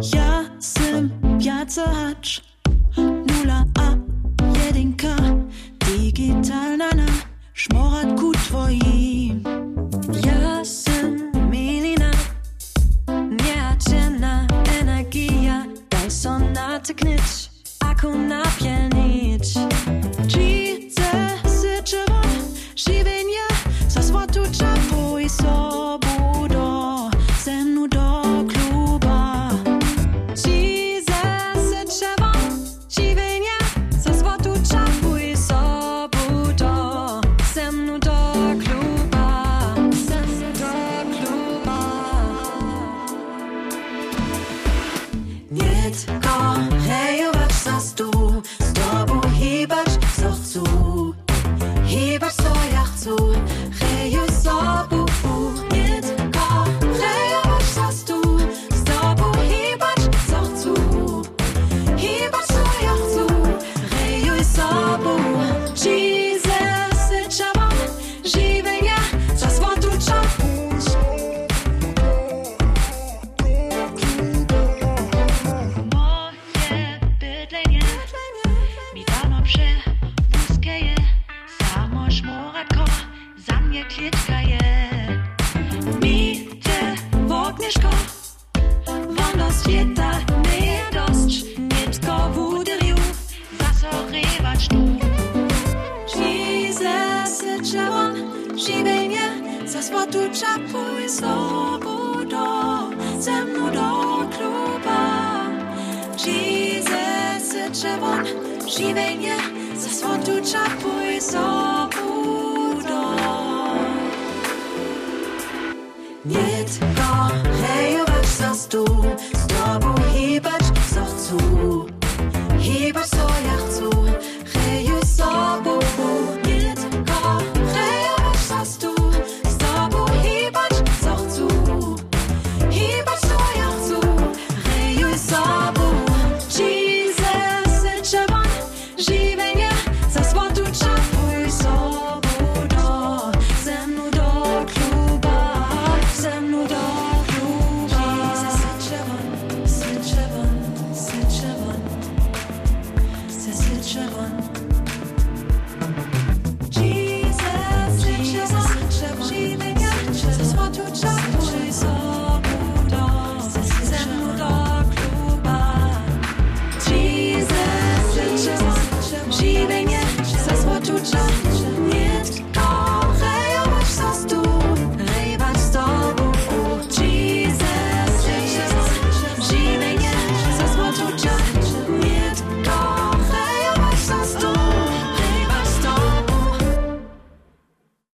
serce hacz Nula a jedynka Digitalna na Szmorat ku twoim Ja sam milina Nieacienna energia Daj sonaty knyć Aku napielnić Nitko rejować za stu Z nie klietkає Міте вогнішко, воно світа не дощ, нітко вударю, засорівач ту. Jesus, Sharon, żywej mnie, zasłotu czapuj swobodą, ze mną do kluba. Jesus, Sharon, żywej mnie, zasłotu czapuj swobodą. Nitko rejować za stół Z tobą hibać co chcę Hibać co ja chcę Rejuj sobą Nitko rejować za stół Z tobą hibać co chcę Hibać co ja chcę Rejuj sobą Jesus Jesus,